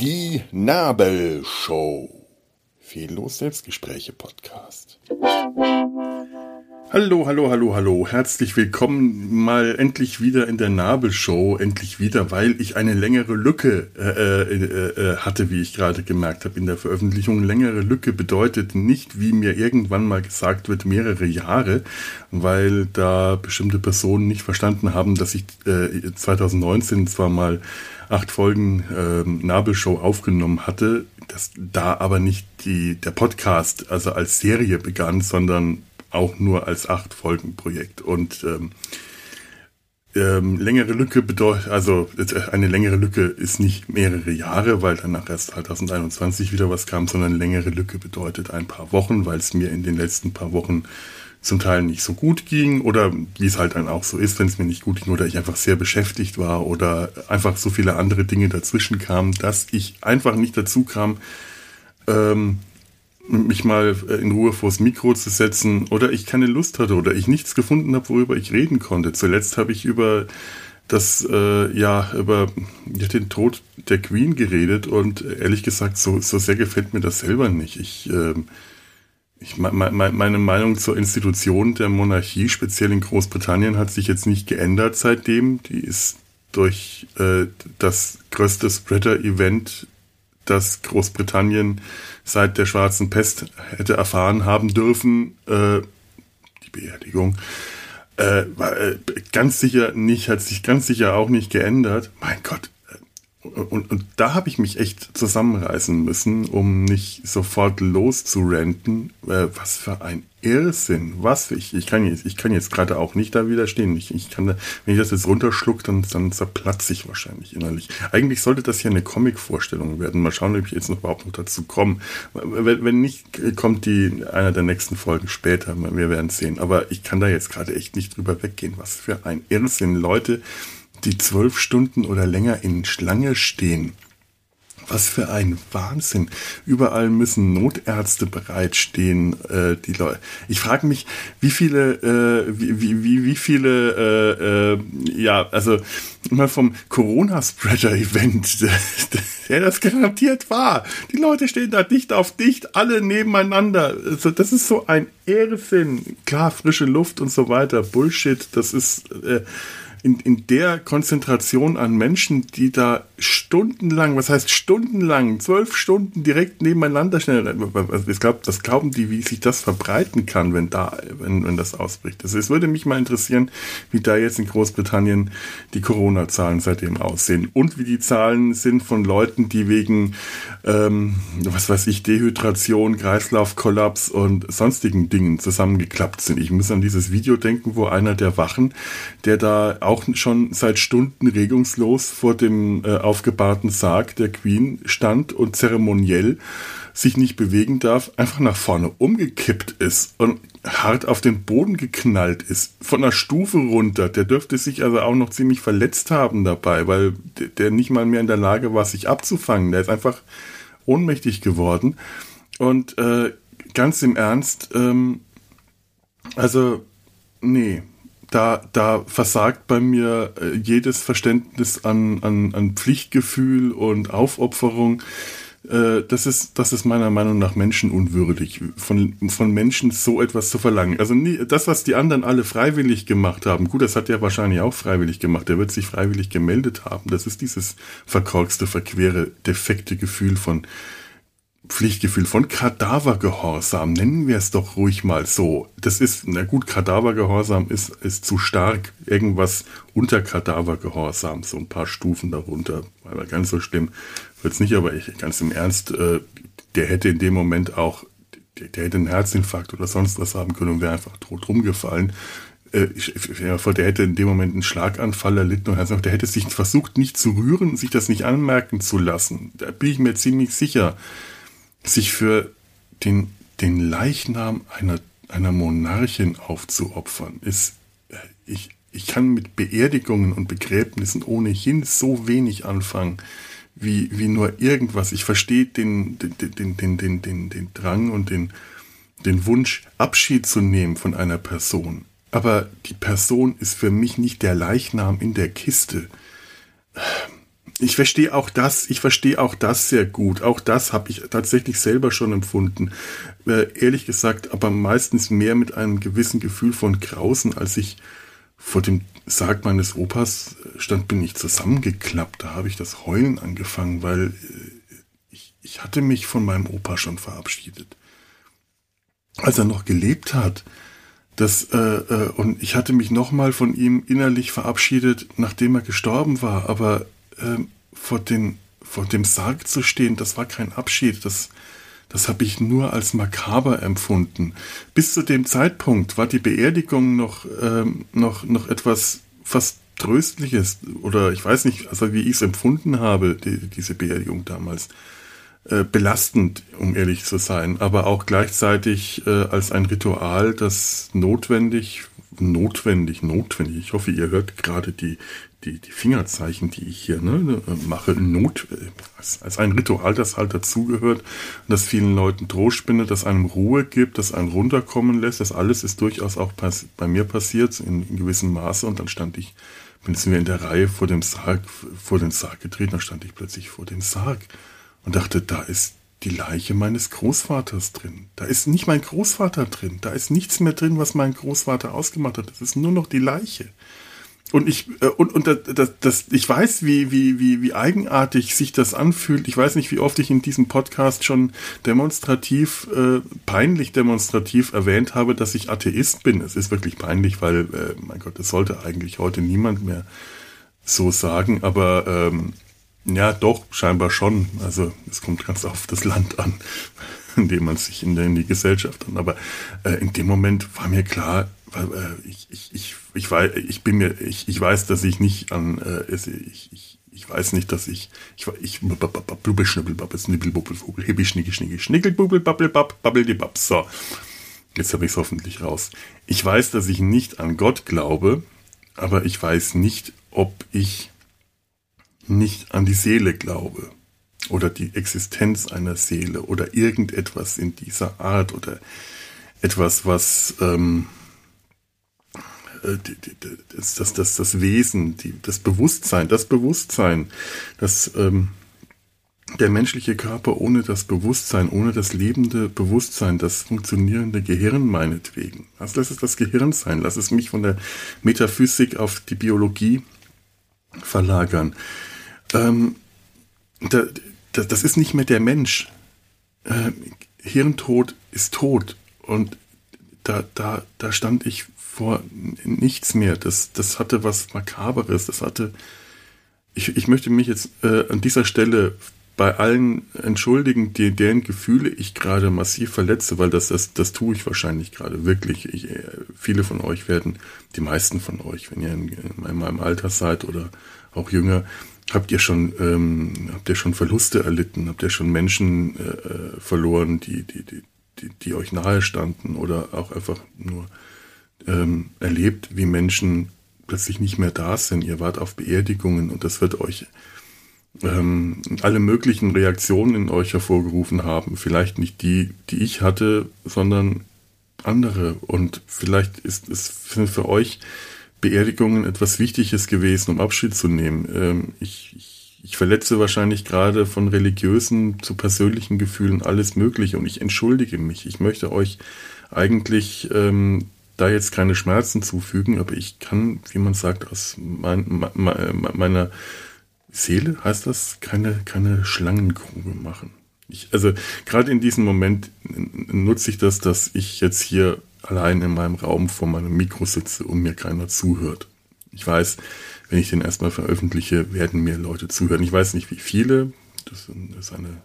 Die Nabelshow. Fehllos Selbstgespräche Podcast. Hallo, hallo, hallo, hallo. Herzlich willkommen mal endlich wieder in der Nabelshow. Endlich wieder, weil ich eine längere Lücke äh, äh, äh, hatte, wie ich gerade gemerkt habe in der Veröffentlichung. Längere Lücke bedeutet nicht, wie mir irgendwann mal gesagt wird, mehrere Jahre, weil da bestimmte Personen nicht verstanden haben, dass ich äh, 2019 zwar mal acht Folgen äh, Nabelshow aufgenommen hatte, dass da aber nicht die, der Podcast also als Serie begann, sondern auch nur als acht Folgen Projekt. Und ähm, ähm, längere Lücke bedeutet, also äh, eine längere Lücke ist nicht mehrere Jahre, weil danach erst 2021 wieder was kam, sondern längere Lücke bedeutet ein paar Wochen, weil es mir in den letzten paar Wochen zum Teil nicht so gut ging oder wie es halt dann auch so ist, wenn es mir nicht gut ging oder ich einfach sehr beschäftigt war oder einfach so viele andere Dinge dazwischen kamen, dass ich einfach nicht dazu kam, ähm, mich mal äh, in Ruhe vors Mikro zu setzen oder ich keine Lust hatte oder ich nichts gefunden habe, worüber ich reden konnte. Zuletzt habe ich über das, äh, ja, über den Tod der Queen geredet und ehrlich gesagt, so, so sehr gefällt mir das selber nicht. Ich, äh, ich meine Meinung zur Institution der Monarchie, speziell in Großbritannien, hat sich jetzt nicht geändert seitdem. Die ist durch äh, das größte Spreader-Event, das Großbritannien seit der schwarzen Pest hätte erfahren haben dürfen, äh, die Beerdigung, äh, war, äh, ganz sicher nicht, hat sich ganz sicher auch nicht geändert. Mein Gott. Und, und da habe ich mich echt zusammenreißen müssen, um nicht sofort loszurenten. Äh, was für ein Irrsinn. Was? Ich, ich kann jetzt, ich kann jetzt gerade auch nicht da widerstehen. Ich, ich kann da, wenn ich das jetzt runterschluck, dann, dann zerplatze ich wahrscheinlich innerlich. Eigentlich sollte das hier eine Comic-Vorstellung werden. Mal schauen, ob ich jetzt noch überhaupt noch dazu komme. Wenn, wenn nicht, kommt die einer der nächsten Folgen später. Wir werden sehen. Aber ich kann da jetzt gerade echt nicht drüber weggehen. Was für ein Irrsinn. Leute, die zwölf Stunden oder länger in Schlange stehen was für ein Wahnsinn. Überall müssen Notärzte bereitstehen. Äh, die Leute. Ich frage mich, wie viele, äh, wie, wie, wie viele, äh, äh, ja, also mal vom Corona-Spreader-Event, der das garantiert war. Die Leute stehen da dicht auf dicht, alle nebeneinander. Also das ist so ein Irrsinn. Klar, frische Luft und so weiter. Bullshit. Das ist äh, in, in der Konzentration an Menschen, die da stundenlang, was heißt stundenlang, zwölf Stunden direkt nebeneinander schnell, ich glaube, das glauben die, wie sich das verbreiten kann, wenn da, wenn, wenn das ausbricht. Also es würde mich mal interessieren, wie da jetzt in Großbritannien die Corona-Zahlen seitdem aussehen und wie die Zahlen sind von Leuten, die wegen, ähm, was weiß ich, Dehydration, Kreislaufkollaps und sonstigen Dingen zusammengeklappt sind. Ich muss an dieses Video denken, wo einer der Wachen, der da auch schon seit Stunden regungslos vor dem äh, aufgebahrten Sarg der Queen stand und zeremoniell sich nicht bewegen darf, einfach nach vorne umgekippt ist und hart auf den Boden geknallt ist, von der Stufe runter. Der dürfte sich also auch noch ziemlich verletzt haben dabei, weil der nicht mal mehr in der Lage war, sich abzufangen. Der ist einfach ohnmächtig geworden. Und äh, ganz im Ernst, ähm, also, nee, da, da versagt bei mir äh, jedes Verständnis an, an, an Pflichtgefühl und Aufopferung. Äh, das ist, das ist meiner Meinung nach menschenunwürdig, von, von Menschen so etwas zu verlangen. Also nie, das, was die anderen alle freiwillig gemacht haben, gut, das hat er wahrscheinlich auch freiwillig gemacht, er wird sich freiwillig gemeldet haben. Das ist dieses verkorkste, verquere, defekte Gefühl von, Pflichtgefühl von Kadavergehorsam, nennen wir es doch ruhig mal so. Das ist, na gut, Kadavergehorsam ist, ist zu stark. Irgendwas unter Kadavergehorsam, so ein paar Stufen darunter. Aber ganz so schlimm wird es nicht, aber ich, ganz im Ernst, äh, der hätte in dem Moment auch, der, der, hätte einen Herzinfarkt oder sonst was haben können und wäre einfach tot rumgefallen. Äh, ich, vor, der hätte in dem Moment einen Schlaganfall erlitten und der hätte sich versucht, nicht zu rühren, sich das nicht anmerken zu lassen. Da bin ich mir ziemlich sicher sich für den, den Leichnam einer, einer Monarchin aufzuopfern, ist, äh, ich, ich kann mit Beerdigungen und Begräbnissen ohnehin so wenig anfangen, wie, wie nur irgendwas. Ich verstehe den, den, den, den, den, den, den Drang und den, den Wunsch, Abschied zu nehmen von einer Person. aber die Person ist für mich nicht der Leichnam in der Kiste. Ich verstehe auch das, ich verstehe auch das sehr gut. Auch das habe ich tatsächlich selber schon empfunden. Äh, ehrlich gesagt, aber meistens mehr mit einem gewissen Gefühl von Grausen, als ich vor dem Sarg meines Opas stand, bin ich zusammengeklappt. Da habe ich das Heulen angefangen, weil äh, ich, ich hatte mich von meinem Opa schon verabschiedet. Als er noch gelebt hat, das, äh, äh, und ich hatte mich nochmal von ihm innerlich verabschiedet, nachdem er gestorben war. Aber äh, vor, den, vor dem Sarg zu stehen, das war kein Abschied. Das, das habe ich nur als makaber empfunden. Bis zu dem Zeitpunkt war die Beerdigung noch, ähm, noch, noch etwas fast Tröstliches. Oder ich weiß nicht, also wie ich es empfunden habe, die, diese Beerdigung damals. Äh, belastend, um ehrlich zu sein, aber auch gleichzeitig äh, als ein Ritual, das notwendig, notwendig, notwendig. Ich hoffe, ihr hört gerade die, die, die Fingerzeichen, die ich hier ne, mache, Not, äh, als, als ein Ritual, das halt dazugehört, das vielen Leuten Trost spendet, das einem Ruhe gibt, das einen runterkommen lässt. Das alles ist durchaus auch bei mir passiert in, in gewissem Maße und dann stand ich, bin wir in der Reihe vor dem Sarg, vor den Sarg getreten, dann stand ich plötzlich vor dem Sarg und dachte, da ist die Leiche meines Großvaters drin. Da ist nicht mein Großvater drin. Da ist nichts mehr drin, was mein Großvater ausgemacht hat. Das ist nur noch die Leiche. Und ich äh, und und das, das, ich weiß, wie wie wie wie eigenartig sich das anfühlt. Ich weiß nicht, wie oft ich in diesem Podcast schon demonstrativ äh, peinlich demonstrativ erwähnt habe, dass ich Atheist bin. Es ist wirklich peinlich, weil äh, mein Gott, das sollte eigentlich heute niemand mehr so sagen. Aber ähm, ja, doch, scheinbar schon. Also es kommt ganz auf das Land an, in dem man sich in, der, in die Gesellschaft an. Aber äh, in dem Moment war mir klar, ich, ich, ich, ich, weiß, ich bin mir, ich, ich weiß, dass ich nicht an, äh, ich, ich, ich weiß nicht, dass ich, ich, ich. So, jetzt habe ich es hoffentlich raus. Ich weiß, dass ich nicht an Gott glaube, aber ich weiß nicht, ob ich nicht an die Seele glaube oder die Existenz einer Seele oder irgendetwas in dieser Art oder etwas, was ähm, äh, das, das, das, das Wesen, die, das Bewusstsein, das Bewusstsein, das ähm, der menschliche Körper ohne das Bewusstsein, ohne das lebende Bewusstsein, das funktionierende Gehirn meinetwegen. Also lass es das Gehirn sein, lass es mich von der Metaphysik auf die Biologie verlagern ähm, da, da, das ist nicht mehr der Mensch. Ähm, Hirntod ist tot. Und da, da, da stand ich vor nichts mehr. Das, das hatte was Makaberes. Das hatte. Ich, ich möchte mich jetzt äh, an dieser Stelle bei allen entschuldigen, die, deren Gefühle ich gerade massiv verletze, weil das, das, das tue ich wahrscheinlich gerade wirklich. Ich, äh, viele von euch werden, die meisten von euch, wenn ihr in, in meinem Alter seid oder auch jünger, Habt ihr schon, ähm, habt ihr schon Verluste erlitten? Habt ihr schon Menschen äh, äh, verloren, die, die, die, die, die euch nahe standen oder auch einfach nur ähm, erlebt, wie Menschen plötzlich nicht mehr da sind? Ihr wart auf Beerdigungen und das wird euch ähm, alle möglichen Reaktionen in euch hervorgerufen haben. Vielleicht nicht die, die ich hatte, sondern andere. Und vielleicht ist es für euch Beerdigungen etwas Wichtiges gewesen, um Abschied zu nehmen. Ähm, ich, ich, ich verletze wahrscheinlich gerade von religiösen zu persönlichen Gefühlen alles Mögliche und ich entschuldige mich. Ich möchte euch eigentlich ähm, da jetzt keine Schmerzen zufügen, aber ich kann, wie man sagt, aus mein, meiner Seele, heißt das, keine, keine Schlangengrube machen. Ich, also gerade in diesem Moment nutze ich das, dass ich jetzt hier allein in meinem Raum vor meinem Mikro sitze und mir keiner zuhört. Ich weiß, wenn ich den erstmal veröffentliche, werden mir Leute zuhören. Ich weiß nicht, wie viele. Das ist eine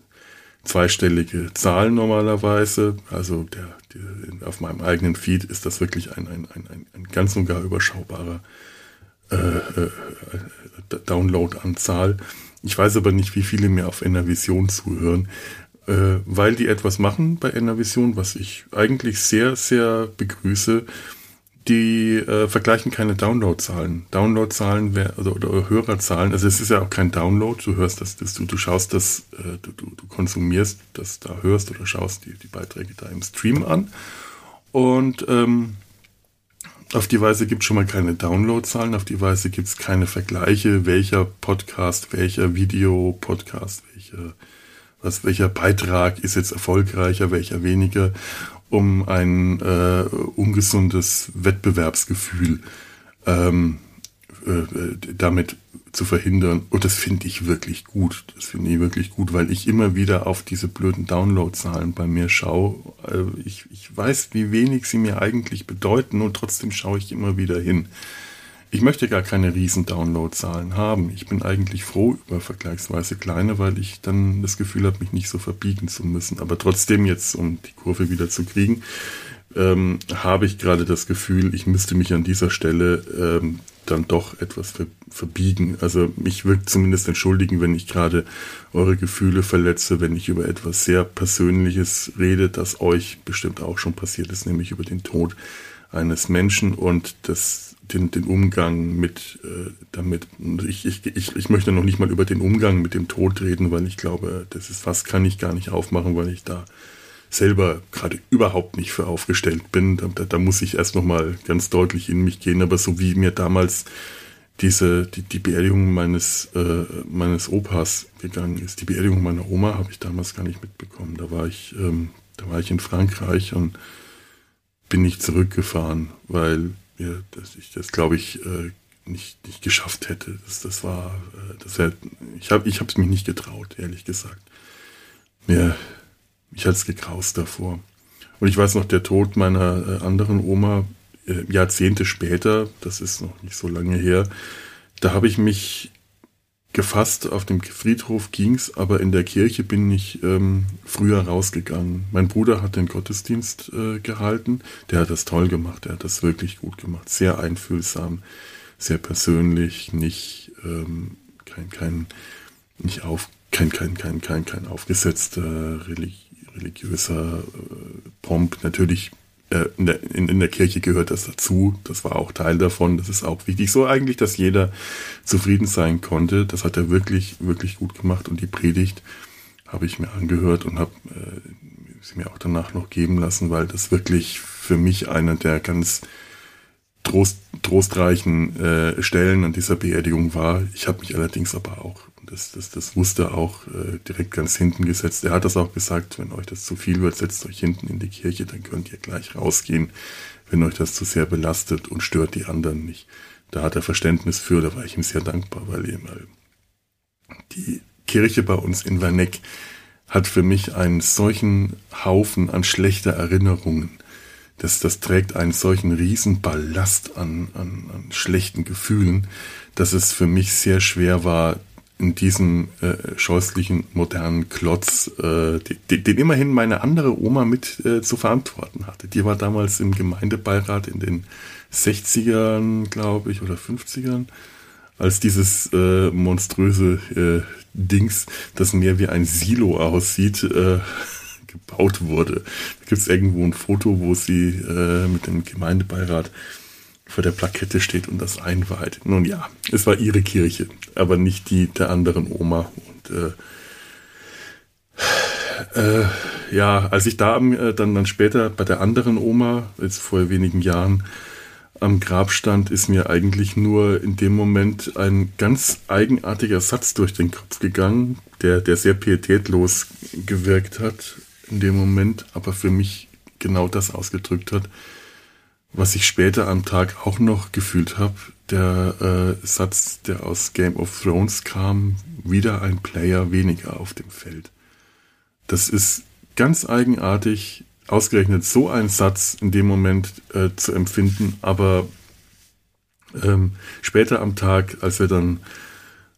zweistellige Zahl normalerweise. Also der, der, auf meinem eigenen Feed ist das wirklich ein, ein, ein, ein ganz und gar überschaubarer äh, äh, Download-Anzahl. Ich weiß aber nicht, wie viele mir auf Enervision zuhören äh, weil die etwas machen bei Enervision, was ich eigentlich sehr, sehr begrüße. Die äh, vergleichen keine Downloadzahlen. Downloadzahlen oder, oder Hörerzahlen, also es ist ja auch kein Download, du hörst das, das du, du schaust das, äh, du, du, du konsumierst das da, hörst oder schaust die, die Beiträge da im Stream an. Und ähm, Auf die Weise gibt es schon mal keine Downloadzahlen, auf die Weise gibt es keine Vergleiche, welcher Podcast, welcher Videopodcast, welcher, was, welcher Beitrag ist jetzt erfolgreicher, welcher weniger, um ein äh, ungesundes Wettbewerbsgefühl ähm, äh, damit zu verhindern. Und das finde ich wirklich gut. Das finde ich wirklich gut, weil ich immer wieder auf diese blöden Downloadzahlen bei mir schaue. Äh, ich, ich weiß, wie wenig sie mir eigentlich bedeuten und trotzdem schaue ich immer wieder hin. Ich möchte gar keine riesen Downloadzahlen haben. Ich bin eigentlich froh über vergleichsweise kleine, weil ich dann das Gefühl habe, mich nicht so verbiegen zu müssen. Aber trotzdem jetzt, um die Kurve wieder zu kriegen, ähm, habe ich gerade das Gefühl, ich müsste mich an dieser Stelle ähm, dann doch etwas ver verbiegen. Also mich wird zumindest entschuldigen, wenn ich gerade eure Gefühle verletze, wenn ich über etwas sehr Persönliches rede, das euch bestimmt auch schon passiert ist, nämlich über den Tod eines Menschen und das, den, den Umgang mit äh, damit. Ich, ich, ich, ich möchte noch nicht mal über den Umgang mit dem Tod reden, weil ich glaube, das ist was kann ich gar nicht aufmachen, weil ich da selber gerade überhaupt nicht für aufgestellt bin. Da, da muss ich erst nochmal ganz deutlich in mich gehen. Aber so wie mir damals diese, die, die Beerdigung meines, äh, meines Opas gegangen ist, die Beerdigung meiner Oma habe ich damals gar nicht mitbekommen. Da war ich, ähm, da war ich in Frankreich und bin nicht zurückgefahren, weil ja, das, ich das glaube ich äh, nicht, nicht geschafft hätte. Das, das war, äh, das wär, ich habe ich es mich nicht getraut, ehrlich gesagt. Mir, mich hat es gekraust davor. Und ich weiß noch, der Tod meiner äh, anderen Oma, äh, Jahrzehnte später, das ist noch nicht so lange her, da habe ich mich gefasst, auf dem Friedhof ging's, aber in der Kirche bin ich ähm, früher rausgegangen. Mein Bruder hat den Gottesdienst äh, gehalten, der hat das toll gemacht, der hat das wirklich gut gemacht, sehr einfühlsam, sehr persönlich, nicht ähm, kein, kein, nicht auf, kein, kein, kein, kein, kein aufgesetzter Religi religiöser äh, Pomp. Natürlich äh, in, der, in, in, der Kirche gehört das dazu. Das war auch Teil davon. Das ist auch wichtig. So eigentlich, dass jeder zufrieden sein konnte. Das hat er wirklich, wirklich gut gemacht. Und die Predigt habe ich mir angehört und habe äh, sie mir auch danach noch geben lassen, weil das wirklich für mich einer der ganz trost, trostreichen äh, Stellen an dieser Beerdigung war. Ich habe mich allerdings aber auch das, das, das wusste auch äh, direkt ganz hinten gesetzt. Er hat das auch gesagt, wenn euch das zu viel wird, setzt euch hinten in die Kirche, dann könnt ihr gleich rausgehen, wenn euch das zu sehr belastet und stört die anderen nicht. Da hat er Verständnis für, da war ich ihm sehr dankbar, weil eben die Kirche bei uns in Werneck hat für mich einen solchen Haufen an schlechter Erinnerungen. Das, das trägt einen solchen riesen Ballast an, an, an schlechten Gefühlen, dass es für mich sehr schwer war, in diesem äh, scheußlichen modernen Klotz, äh, den, den immerhin meine andere Oma mit äh, zu verantworten hatte. Die war damals im Gemeindebeirat in den 60ern, glaube ich, oder 50ern, als dieses äh, monströse äh, Dings, das mehr wie ein Silo aussieht, äh, gebaut wurde. Da gibt es irgendwo ein Foto, wo sie mit dem Gemeindebeirat vor der Plakette steht und das einweiht. Nun ja, es war ihre Kirche, aber nicht die der anderen Oma. Und äh, äh, ja, als ich da äh, dann, dann später bei der anderen Oma, jetzt vor wenigen Jahren, am Grab stand, ist mir eigentlich nur in dem Moment ein ganz eigenartiger Satz durch den Kopf gegangen, der, der sehr pietätlos gewirkt hat in dem Moment, aber für mich genau das ausgedrückt hat was ich später am Tag auch noch gefühlt habe, der äh, Satz, der aus Game of Thrones kam, wieder ein Player weniger auf dem Feld. Das ist ganz eigenartig, ausgerechnet so ein Satz in dem Moment äh, zu empfinden, aber ähm, später am Tag, als wir dann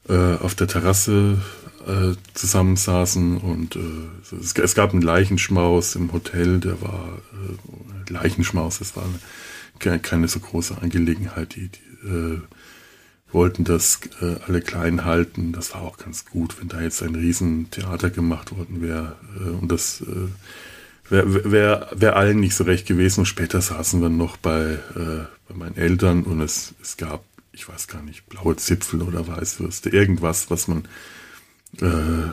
äh, auf der Terrasse äh, zusammensaßen und äh, es, es, gab einen Leichenschmaus im Hotel, der war äh, Leichenschmaus, das war eine keine so große Angelegenheit. Die, die äh, wollten das äh, alle klein halten. Das war auch ganz gut, wenn da jetzt ein Riesentheater gemacht worden wäre. Äh, und das wäre wär, wär allen nicht so recht gewesen. Und später saßen wir noch bei, bei meinen Eltern und es, es gab, ich weiß gar nicht, blaue Zipfel oder Weißwürste, irgendwas, was man äh,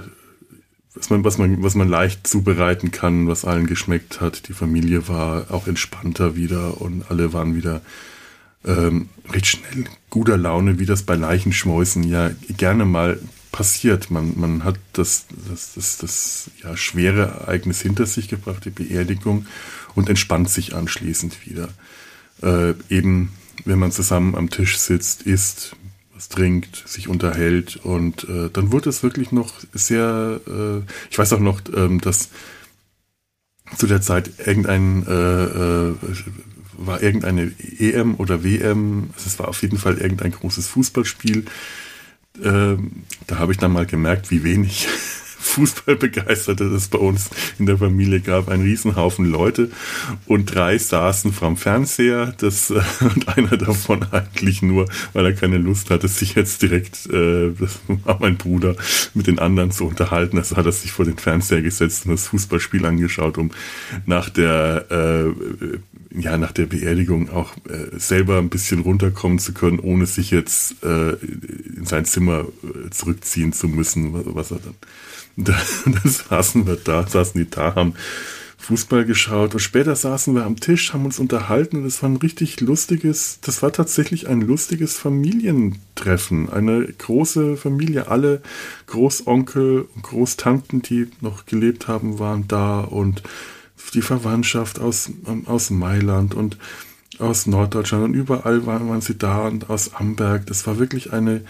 was man, was man, was man leicht zubereiten kann, was allen geschmeckt hat. Die Familie war auch entspannter wieder und alle waren wieder ähm, recht schnell guter Laune, wie das bei Leichenschmäusen ja gerne mal passiert. Man, man hat das, das, das, das ja, schwere Ereignis hinter sich gebracht, die Beerdigung, und entspannt sich anschließend wieder. Äh, eben, wenn man zusammen am Tisch sitzt, isst, trinkt, sich unterhält und äh, dann wurde es wirklich noch sehr, äh, ich weiß auch noch, ähm, dass zu der Zeit irgendein äh, äh, war irgendeine EM oder WM, also es war auf jeden Fall irgendein großes Fußballspiel. Ähm, da habe ich dann mal gemerkt, wie wenig Fußballbegeisterte es bei uns in der Familie gab. Ein Riesenhaufen Leute und drei saßen vorm Fernseher. Das, äh, und einer davon eigentlich nur, weil er keine Lust hatte, sich jetzt direkt, äh, das war mein Bruder, mit den anderen zu unterhalten. Also hat er sich vor den Fernseher gesetzt und das Fußballspiel angeschaut, um nach der äh, ja nach der Beerdigung auch äh, selber ein bisschen runterkommen zu können, ohne sich jetzt äh, in sein Zimmer äh, zurückziehen zu müssen, was er dann da, da saßen wir da, saßen die da, haben Fußball geschaut und später saßen wir am Tisch, haben uns unterhalten und es war ein richtig lustiges, das war tatsächlich ein lustiges Familientreffen. Eine große Familie, alle Großonkel und Großtanten, die noch gelebt haben, waren da und die Verwandtschaft aus, aus Mailand und aus Norddeutschland und überall waren, waren sie da und aus Amberg. Das war wirklich eine,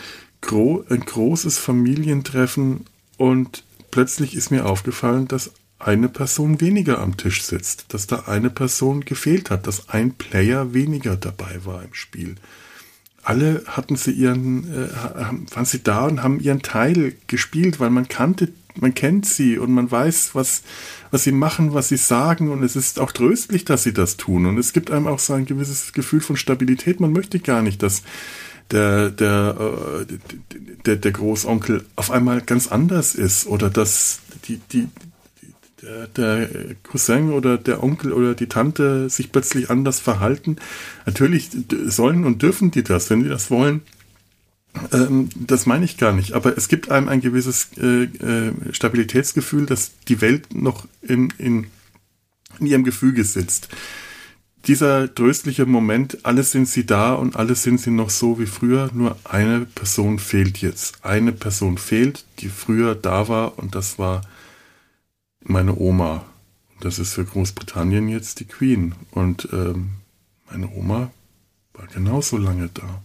ein großes Familientreffen und plötzlich ist mir aufgefallen, dass eine Person weniger am Tisch sitzt, dass da eine Person gefehlt hat, dass ein Player weniger dabei war im Spiel. Alle hatten sie ihren, äh, waren sie da und haben ihren Teil gespielt, weil man kannte, man kennt sie und man weiß, was, was sie machen, was sie sagen und es ist auch tröstlich, dass sie das tun und es gibt einem auch so ein gewisses Gefühl von Stabilität. Man möchte gar nicht, dass der, der, äh, der, der Großonkel auf einmal ganz anders ist oder dass die, die, der, der Cousin oder der Onkel oder die Tante sich plötzlich anders verhalten. Natürlich sollen und dürfen die das, wenn die das wollen. Ähm, das meine ich gar nicht, aber es gibt einem ein gewisses äh, äh, Stabilitätsgefühl, dass die Welt noch in, in, in ihrem Gefüge sitzt dieser tröstliche Moment, alle sind sie da und alle sind sie noch so wie früher, nur eine Person fehlt jetzt. Eine Person fehlt, die früher da war und das war meine Oma. Das ist für Großbritannien jetzt die Queen. Und ähm, meine Oma war genauso lange da.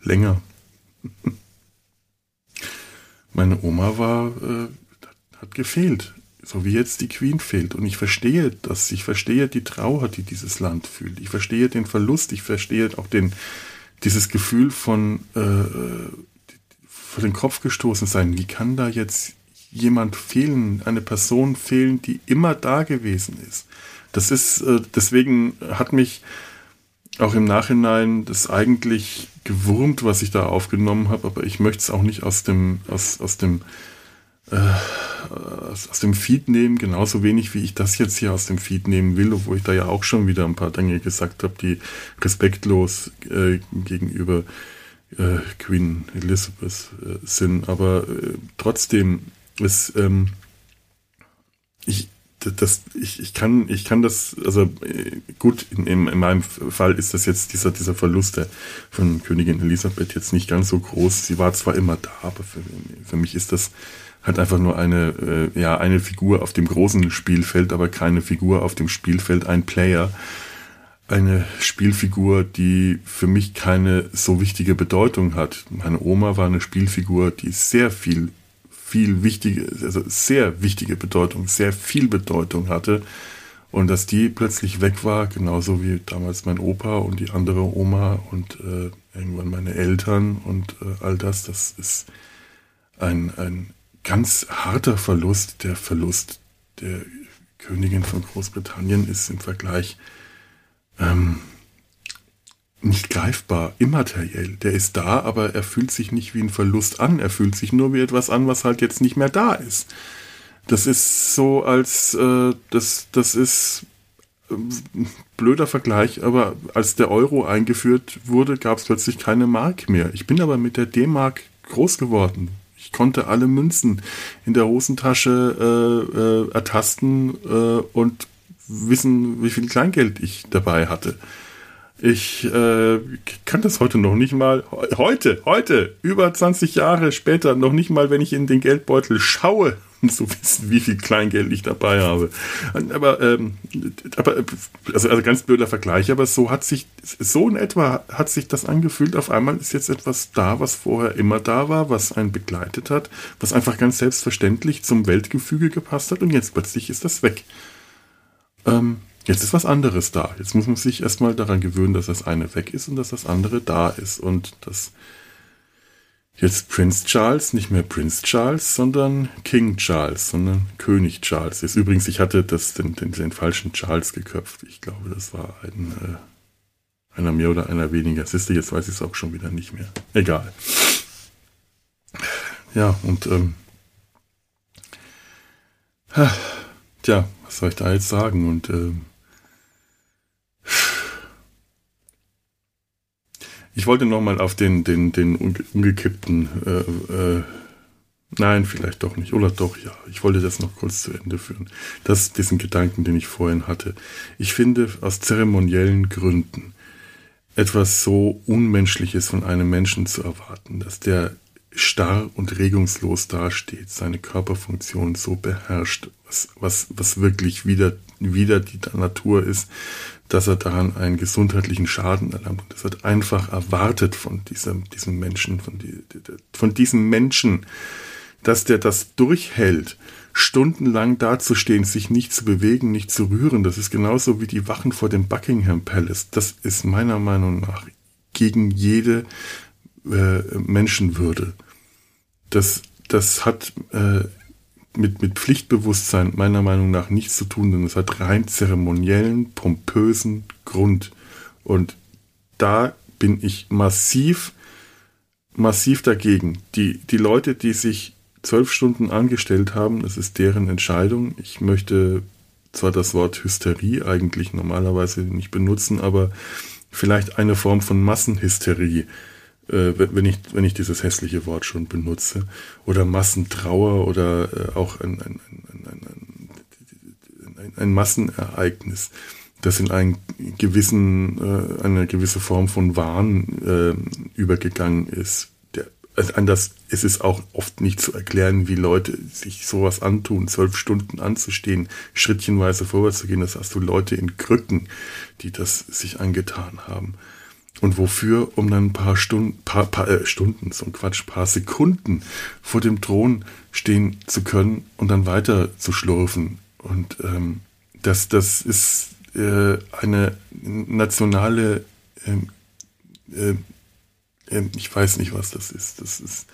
Länger. meine Oma war, äh, hat gefehlt so wie jetzt die Queen fehlt. Und ich verstehe das, ich verstehe die Trauer, die dieses Land fühlt. Ich verstehe den Verlust, ich verstehe auch den, dieses Gefühl von äh, vor den Kopf gestoßen sein. Wie kann da jetzt jemand fehlen, eine Person fehlen, die immer da gewesen ist? Das ist, äh, deswegen hat mich auch im Nachhinein das eigentlich gewurmt, was ich da aufgenommen habe, aber ich möchte es auch nicht aus dem, aus, aus dem äh, aus, dem Feed nehmen, genauso wenig wie ich das jetzt hier aus dem Feed nehmen will, obwohl ich da ja auch schon wieder ein paar Dinge gesagt habe, die respektlos äh, gegenüber äh, Queen Elizabeth äh, sind. Aber äh, trotzdem ist ähm, ich das, ich, ich kann, ich kann das, also äh, gut, in, in, meinem Fall ist das jetzt dieser, dieser Verlust der, von Königin Elisabeth jetzt nicht ganz so groß. Sie war zwar immer da, aber für, für mich ist das hat einfach nur eine, äh, ja, eine Figur auf dem großen Spielfeld, aber keine Figur auf dem Spielfeld, ein Player. Eine Spielfigur, die für mich keine so wichtige Bedeutung hat. Meine Oma war eine Spielfigur, die sehr viel, viel wichtige, also sehr wichtige Bedeutung, sehr viel Bedeutung hatte. Und dass die plötzlich weg war, genauso wie damals mein Opa und die andere Oma und äh, irgendwann meine Eltern und äh, all das, das ist ein, ein ganz harter Verlust. Der Verlust der Königin von Großbritannien ist im Vergleich ähm, nicht greifbar, immateriell. Der ist da, aber er fühlt sich nicht wie ein Verlust an. Er fühlt sich nur wie etwas an, was halt jetzt nicht mehr da ist. Das ist so als, äh, das, das ist äh, blöder Vergleich, aber als der Euro eingeführt wurde, gab es plötzlich keine Mark mehr. Ich bin aber mit der D-Mark groß geworden. Konnte alle Münzen in der Hosentasche äh, äh, ertasten äh, und wissen, wie viel Kleingeld ich dabei hatte. Ich äh, kann das heute noch nicht mal, heute, heute, über 20 Jahre später, noch nicht mal, wenn ich in den Geldbeutel schaue, zu wissen, wie viel Kleingeld ich dabei habe. Aber, ähm, aber also, also ganz blöder Vergleich, aber so hat sich, so in etwa hat sich das angefühlt. Auf einmal ist jetzt etwas da, was vorher immer da war, was einen begleitet hat, was einfach ganz selbstverständlich zum Weltgefüge gepasst hat und jetzt plötzlich ist das weg. Ähm, jetzt ist was anderes da. Jetzt muss man sich erstmal daran gewöhnen, dass das eine weg ist und dass das andere da ist und das jetzt Prince Charles, nicht mehr Prince Charles, sondern King Charles, sondern König Charles ist. Übrigens, ich hatte das, den, den, den falschen Charles geköpft. Ich glaube, das war ein, äh, einer mehr oder einer weniger. Siehst du, jetzt weiß ich es auch schon wieder nicht mehr. Egal. Ja, und ähm, tja, was soll ich da jetzt sagen? Und ähm, Ich wollte nochmal auf den, den, den umgekippten, äh, äh, nein, vielleicht doch nicht, oder doch, ja. Ich wollte das noch kurz zu Ende führen. Das, diesen Gedanken, den ich vorhin hatte. Ich finde aus zeremoniellen Gründen etwas so Unmenschliches von einem Menschen zu erwarten, dass der starr und regungslos dasteht, seine Körperfunktion so beherrscht, was, was, was wirklich wieder, wieder die Natur ist, dass er daran einen gesundheitlichen Schaden erlangt. Und das wird einfach erwartet von diesem, diesem Menschen, von, die, von diesem Menschen, dass der das durchhält, stundenlang dazustehen, sich nicht zu bewegen, nicht zu rühren. Das ist genauso wie die Wachen vor dem Buckingham Palace. Das ist meiner Meinung nach gegen jede äh, Menschenwürde. Das, das hat äh, mit, mit Pflichtbewusstsein meiner Meinung nach nichts zu tun, denn es hat rein zeremoniellen, pompösen Grund. Und da bin ich massiv, massiv dagegen. Die, die Leute, die sich zwölf Stunden angestellt haben, das ist deren Entscheidung. Ich möchte zwar das Wort Hysterie eigentlich normalerweise nicht benutzen, aber vielleicht eine Form von Massenhysterie äh, wenn, ich, wenn ich dieses hässliche Wort schon benutze. Oder Massentrauer oder äh, auch ein, ein, ein, ein, Massenereignis, das in einen gewissen, äh, eine gewisse Form von Wahn äh, übergegangen ist. Der, also anders ist es auch oft nicht zu erklären, wie Leute sich sowas antun, zwölf Stunden anzustehen, schrittchenweise vorwärts zu gehen. Das hast du Leute in Krücken, die das sich angetan haben. Und wofür? Um dann ein paar Stunden, paar, paar äh, Stunden, so ein Quatsch, paar Sekunden vor dem Thron stehen zu können und dann weiter zu schlurfen. Und ähm, das, das ist äh, eine nationale, ähm, äh, äh, ich weiß nicht, was das ist. Das ist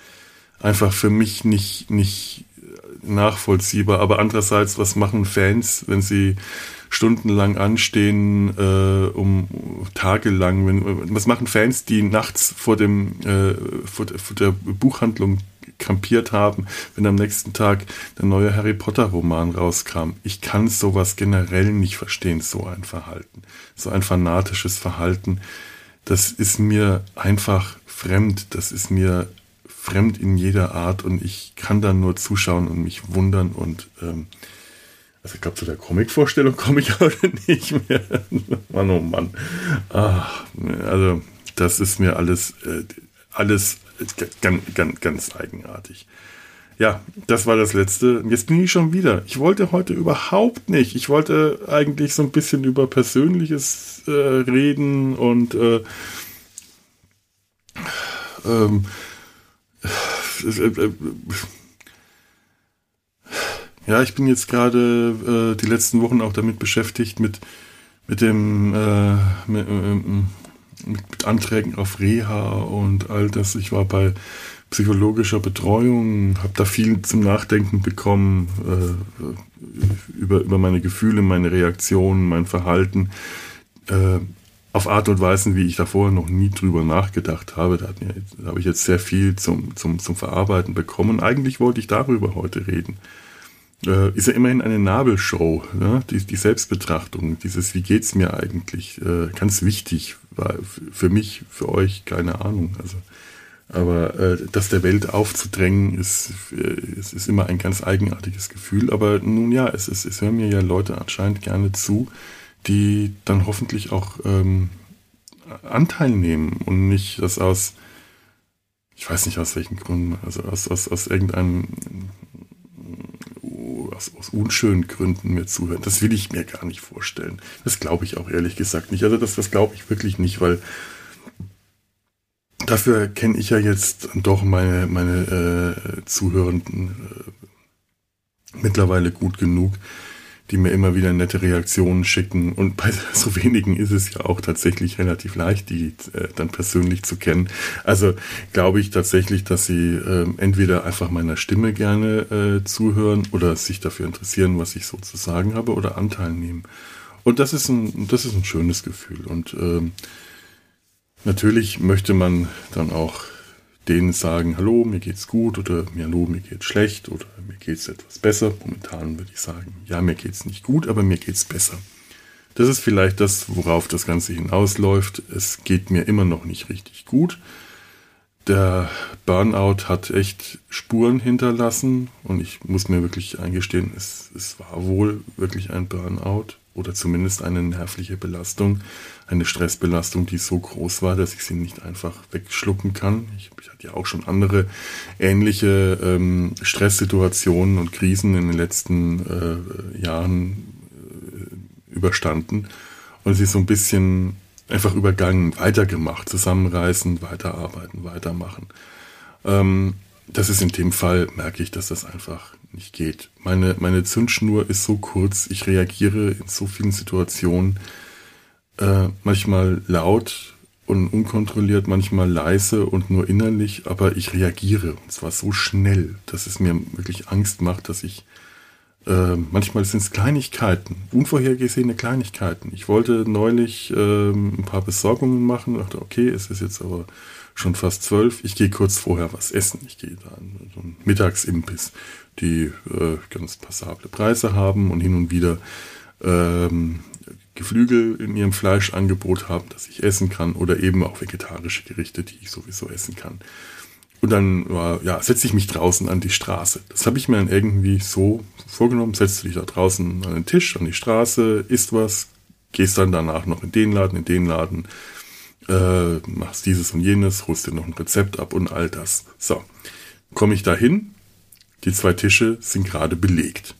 einfach für mich nicht, nicht nachvollziehbar. Aber andererseits, was machen Fans, wenn sie stundenlang anstehen, äh, um tagelang. Wenn, was machen Fans, die nachts vor dem äh, vor, vor der Buchhandlung kampiert haben, wenn am nächsten Tag der neue Harry Potter Roman rauskam. Ich kann sowas generell nicht verstehen, so ein Verhalten, so ein fanatisches Verhalten. Das ist mir einfach fremd. Das ist mir fremd in jeder Art und ich kann da nur zuschauen und mich wundern und ähm, also ich glaube, zu der Comic-Vorstellung komme ich heute nicht mehr. Mann, oh Mann. Ach, also das ist mir alles, äh, alles ganz, ganz, ganz eigenartig. Ja, das war das letzte. Jetzt bin ich schon wieder. Ich wollte heute überhaupt nicht. Ich wollte eigentlich so ein bisschen über Persönliches äh, reden und äh, ähm, äh, äh ja, ich bin jetzt gerade äh, die letzten Wochen auch damit beschäftigt, mit, mit dem äh, mit, äh, mit, Anträgen auf Reha und all das. Ich war bei psychologischer Betreuung, habe da viel zum Nachdenken bekommen äh, über, über meine Gefühle, meine Reaktionen, mein Verhalten. Äh, auf Art und Weisen, wie ich da vorher noch nie drüber nachgedacht habe. Da, da habe ich jetzt sehr viel zum, zum, zum Verarbeiten bekommen. Eigentlich wollte ich darüber heute reden äh, ist ja immerhin eine Nabelshow, ne? die, die Selbstbetrachtung, dieses Wie geht's mir eigentlich, äh, ganz wichtig, war für mich, für euch, keine Ahnung. Also, aber äh, das der Welt aufzudrängen, ist, äh, es ist immer ein ganz eigenartiges Gefühl. Aber nun ja, es, ist, es hören mir ja Leute anscheinend gerne zu, die dann hoffentlich auch ähm, Anteil nehmen und nicht das aus, ich weiß nicht aus welchen Gründen, also aus, aus, aus irgendeinem, aus, aus unschönen Gründen mir zuhören. Das will ich mir gar nicht vorstellen. Das glaube ich auch ehrlich gesagt nicht. Also das, das glaube ich wirklich nicht, weil dafür kenne ich ja jetzt doch meine, meine äh, Zuhörenden äh, mittlerweile gut genug, die mir immer wieder nette Reaktionen schicken. Und bei so wenigen ist es ja auch tatsächlich relativ leicht, die äh, dann persönlich zu kennen. Also glaube ich tatsächlich, dass sie äh, entweder einfach meiner Stimme gerne äh, zuhören oder sich dafür interessieren, was ich so zu sagen habe oder Anteil nehmen. Und das ist ein, das ist ein schönes Gefühl. Und ähm, natürlich möchte man dann auch denen sagen, hallo, mir geht's gut oder hallo, mir geht's schlecht oder mir geht's etwas besser. Momentan würde ich sagen, ja, mir geht's nicht gut, aber mir geht's besser. Das ist vielleicht das, worauf das Ganze hinausläuft. Es geht mir immer noch nicht richtig gut. Der Burnout hat echt Spuren hinterlassen und ich muss mir wirklich eingestehen, es, es war wohl wirklich ein Burnout oder zumindest eine nervliche Belastung, eine Stressbelastung, die so groß war, dass ich sie nicht einfach wegschlucken kann. Ich, ich hatte ja auch schon andere ähnliche ähm, Stresssituationen und Krisen in den letzten äh, Jahren äh, überstanden und sie so ein bisschen einfach übergangen, weitergemacht, zusammenreißen, weiterarbeiten, weitermachen. Ähm, das ist in dem Fall, merke ich, dass das einfach nicht geht. Meine, meine Zündschnur ist so kurz, ich reagiere in so vielen Situationen äh, manchmal laut und unkontrolliert, manchmal leise und nur innerlich, aber ich reagiere und zwar so schnell, dass es mir wirklich Angst macht, dass ich äh, manchmal sind es Kleinigkeiten, unvorhergesehene Kleinigkeiten. Ich wollte neulich äh, ein paar Besorgungen machen, dachte, okay, es ist jetzt aber schon fast zwölf, ich gehe kurz vorher was essen. Ich gehe da in so einen Mittagsimbiss die äh, ganz passable Preise haben und hin und wieder ähm, Geflügel in ihrem Fleischangebot haben, das ich essen kann oder eben auch vegetarische Gerichte, die ich sowieso essen kann. Und dann ja, setze ich mich draußen an die Straße. Das habe ich mir dann irgendwie so vorgenommen. Setzt du dich da draußen an den Tisch, an die Straße, isst was, gehst dann danach noch in den Laden, in den Laden, äh, machst dieses und jenes, holst dir noch ein Rezept ab und all das. So, komme ich da hin, die zwei Tische sind gerade belegt.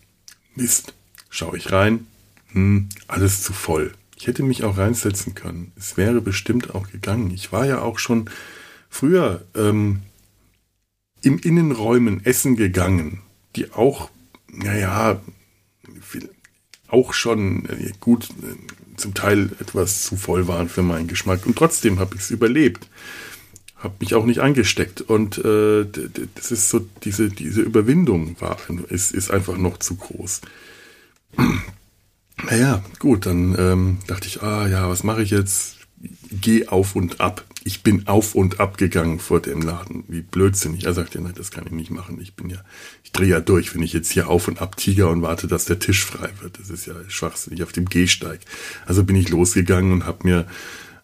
Mist. Schaue ich rein. Hm, alles zu voll. Ich hätte mich auch reinsetzen können. Es wäre bestimmt auch gegangen. Ich war ja auch schon früher ähm, im Innenräumen essen gegangen, die auch, naja, auch schon äh, gut, äh, zum Teil etwas zu voll waren für meinen Geschmack. Und trotzdem habe ich es überlebt habe mich auch nicht angesteckt. Und äh, das ist so, diese, diese Überwindung war, ist, ist einfach noch zu groß. Naja, gut, dann ähm, dachte ich, ah ja, was mache ich jetzt? Geh auf und ab. Ich bin auf und ab gegangen vor dem Laden. Wie blödsinnig. Er sagte, nein, das kann ich nicht machen. Ich bin ja, ich drehe ja durch, wenn ich jetzt hier auf und ab tiger und warte, dass der Tisch frei wird. Das ist ja schwachsinnig auf dem Gehsteig. Also bin ich losgegangen und habe mir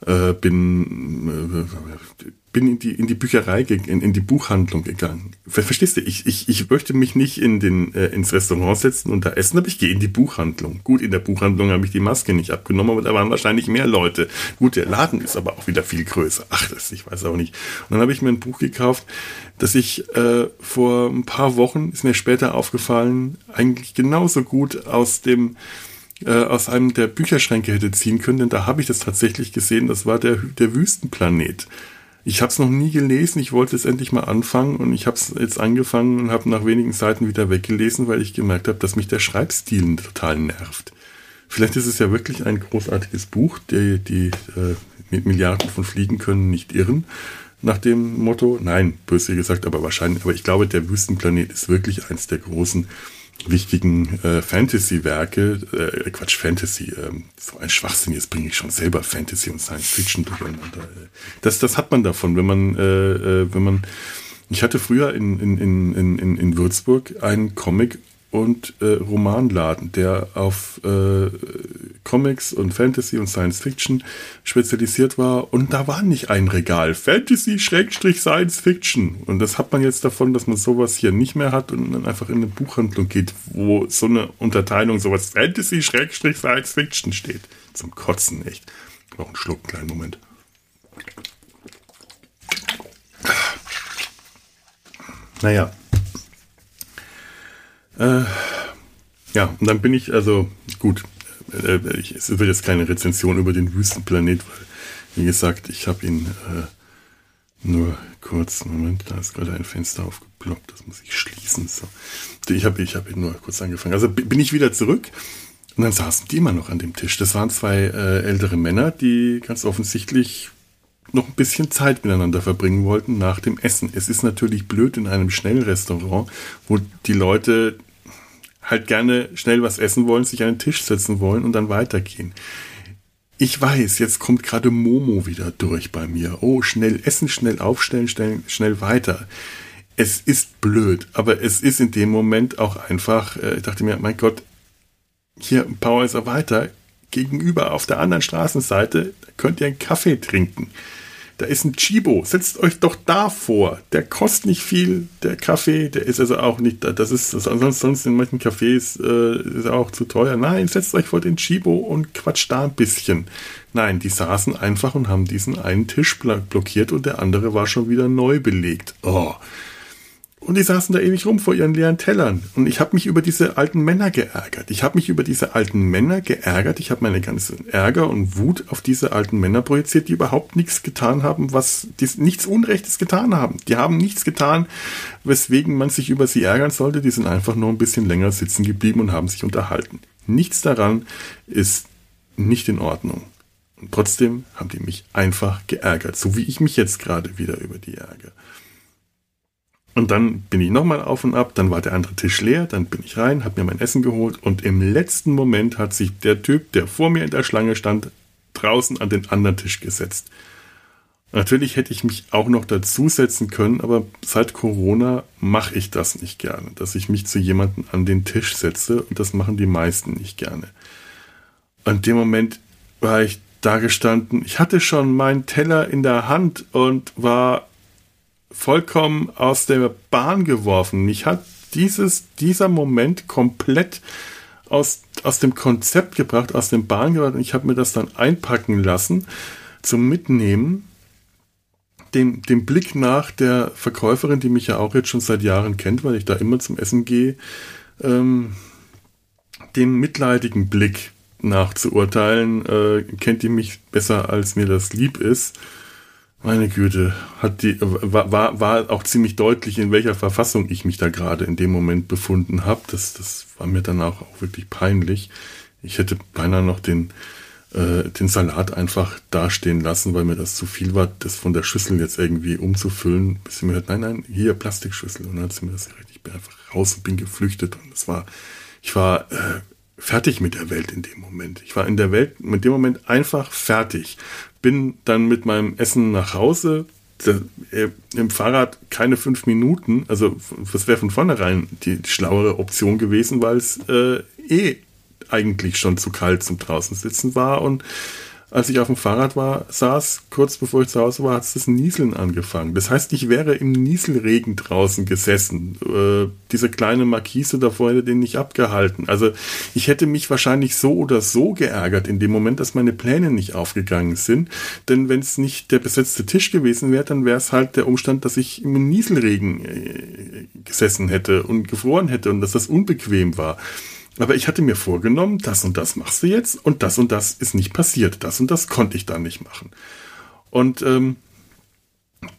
äh, bin äh, bin in die, in die Bücherei, in, in die Buchhandlung gegangen. Verstehst du? Ich, ich, ich möchte mich nicht in den, äh, ins Restaurant setzen und da essen, aber ich gehe in die Buchhandlung. Gut, in der Buchhandlung habe ich die Maske nicht abgenommen, aber da waren wahrscheinlich mehr Leute. Gut, der Laden ist aber auch wieder viel größer. Ach, das, ich weiß auch nicht. Und dann habe ich mir ein Buch gekauft, das ich äh, vor ein paar Wochen, ist mir später aufgefallen, eigentlich genauso gut aus dem äh, aus einem der Bücherschränke hätte ziehen können, denn da habe ich das tatsächlich gesehen, das war der, der Wüstenplanet. Ich habe es noch nie gelesen, ich wollte es endlich mal anfangen und ich habe es jetzt angefangen und habe nach wenigen Seiten wieder weggelesen, weil ich gemerkt habe, dass mich der Schreibstil total nervt. Vielleicht ist es ja wirklich ein großartiges Buch, die, die äh, mit Milliarden von Fliegen können nicht irren, nach dem Motto. Nein, böse gesagt, aber wahrscheinlich, aber ich glaube, der Wüstenplanet ist wirklich eins der großen wichtigen äh, Fantasy-Werke, äh, Quatsch, Fantasy, äh, so ein Schwachsinn, jetzt bringe ich schon selber Fantasy und Science Fiction durcheinander. Äh. Das, das hat man davon, wenn man, äh, äh, wenn man, ich hatte früher in, in, in, in, in Würzburg einen Comic und äh, Romanladen, der auf äh, Comics und Fantasy und Science Fiction spezialisiert war. Und da war nicht ein Regal Fantasy Schrägstrich Science Fiction. Und das hat man jetzt davon, dass man sowas hier nicht mehr hat und dann einfach in eine Buchhandlung geht, wo so eine Unterteilung sowas Fantasy Schrägstrich Science Fiction steht. Zum Kotzen echt. Noch einen Schluck, kleinen Moment. Naja. Äh, ja, und dann bin ich, also gut, äh, ich, es wird jetzt keine Rezension über den Wüstenplanet, weil, wie gesagt, ich habe ihn äh, nur kurz, Moment, da ist gerade ein Fenster aufgeploppt, das muss ich schließen. So. Ich habe ich hab ihn nur kurz angefangen. Also bin ich wieder zurück und dann saßen die immer noch an dem Tisch. Das waren zwei äh, ältere Männer, die ganz offensichtlich noch ein bisschen Zeit miteinander verbringen wollten nach dem Essen. Es ist natürlich blöd in einem Schnellrestaurant, wo die Leute halt gerne schnell was essen wollen, sich an den Tisch setzen wollen und dann weitergehen. Ich weiß, jetzt kommt gerade Momo wieder durch bei mir. Oh, schnell essen, schnell aufstellen, schnell, schnell weiter. Es ist blöd, aber es ist in dem Moment auch einfach, äh, ich dachte mir, mein Gott, hier Power ist weiter. Gegenüber auf der anderen Straßenseite könnt ihr einen Kaffee trinken. Da ist ein Chibo, setzt euch doch da vor. Der kostet nicht viel, der Kaffee, der ist also auch nicht, das ist, das ansonsten sonst in manchen Cafés äh, ist auch zu teuer. Nein, setzt euch vor den Chibo und quatscht da ein bisschen. Nein, die saßen einfach und haben diesen einen Tisch blockiert und der andere war schon wieder neu belegt. Oh. Und die saßen da ewig rum vor ihren leeren Tellern. Und ich habe mich über diese alten Männer geärgert. Ich habe mich über diese alten Männer geärgert. Ich habe meine ganze Ärger und Wut auf diese alten Männer projiziert, die überhaupt nichts getan haben, was die nichts Unrechtes getan haben. Die haben nichts getan, weswegen man sich über sie ärgern sollte. Die sind einfach nur ein bisschen länger sitzen geblieben und haben sich unterhalten. Nichts daran ist nicht in Ordnung. Und trotzdem haben die mich einfach geärgert, so wie ich mich jetzt gerade wieder über die ärgere. Und dann bin ich nochmal auf und ab, dann war der andere Tisch leer, dann bin ich rein, habe mir mein Essen geholt und im letzten Moment hat sich der Typ, der vor mir in der Schlange stand, draußen an den anderen Tisch gesetzt. Natürlich hätte ich mich auch noch dazusetzen können, aber seit Corona mache ich das nicht gerne, dass ich mich zu jemandem an den Tisch setze und das machen die meisten nicht gerne. In dem Moment war ich da gestanden, ich hatte schon meinen Teller in der Hand und war vollkommen aus der Bahn geworfen. Mich hat dieses, dieser Moment komplett aus, aus dem Konzept gebracht, aus dem Bahn gebracht. Und ich habe mir das dann einpacken lassen zum Mitnehmen. Dem, dem Blick nach der Verkäuferin, die mich ja auch jetzt schon seit Jahren kennt, weil ich da immer zum Essen gehe, ähm, dem mitleidigen Blick nach zu urteilen, äh, kennt die mich besser, als mir das lieb ist. Meine Güte, hat die, war, war, auch ziemlich deutlich, in welcher Verfassung ich mich da gerade in dem Moment befunden habe. Das, das war mir dann auch, auch wirklich peinlich. Ich hätte beinahe noch den, äh, den Salat einfach dastehen lassen, weil mir das zu viel war, das von der Schüssel jetzt irgendwie umzufüllen. Bis sie mir hat, nein, nein, hier Plastikschüssel. Und dann hat sie mir das gerecht. Ich bin einfach raus und bin geflüchtet. Und es war, ich war äh, fertig mit der Welt in dem Moment. Ich war in der Welt mit dem Moment einfach fertig bin dann mit meinem Essen nach Hause. Äh, Im Fahrrad keine fünf Minuten. Also das wäre von vornherein die, die, schlauere Option gewesen, weil es äh, eh eigentlich schon zu kalt zum draußen sitzen war und als ich auf dem Fahrrad war, saß, kurz bevor ich zu Hause war, hat es das Nieseln angefangen. Das heißt, ich wäre im Nieselregen draußen gesessen. Äh, diese kleine Markise davor hätte den nicht abgehalten. Also ich hätte mich wahrscheinlich so oder so geärgert in dem Moment, dass meine Pläne nicht aufgegangen sind. Denn wenn es nicht der besetzte Tisch gewesen wäre, dann wäre es halt der Umstand, dass ich im Nieselregen äh, gesessen hätte und gefroren hätte und dass das unbequem war. Aber ich hatte mir vorgenommen, das und das machst du jetzt und das und das ist nicht passiert. Das und das konnte ich dann nicht machen. Und ähm,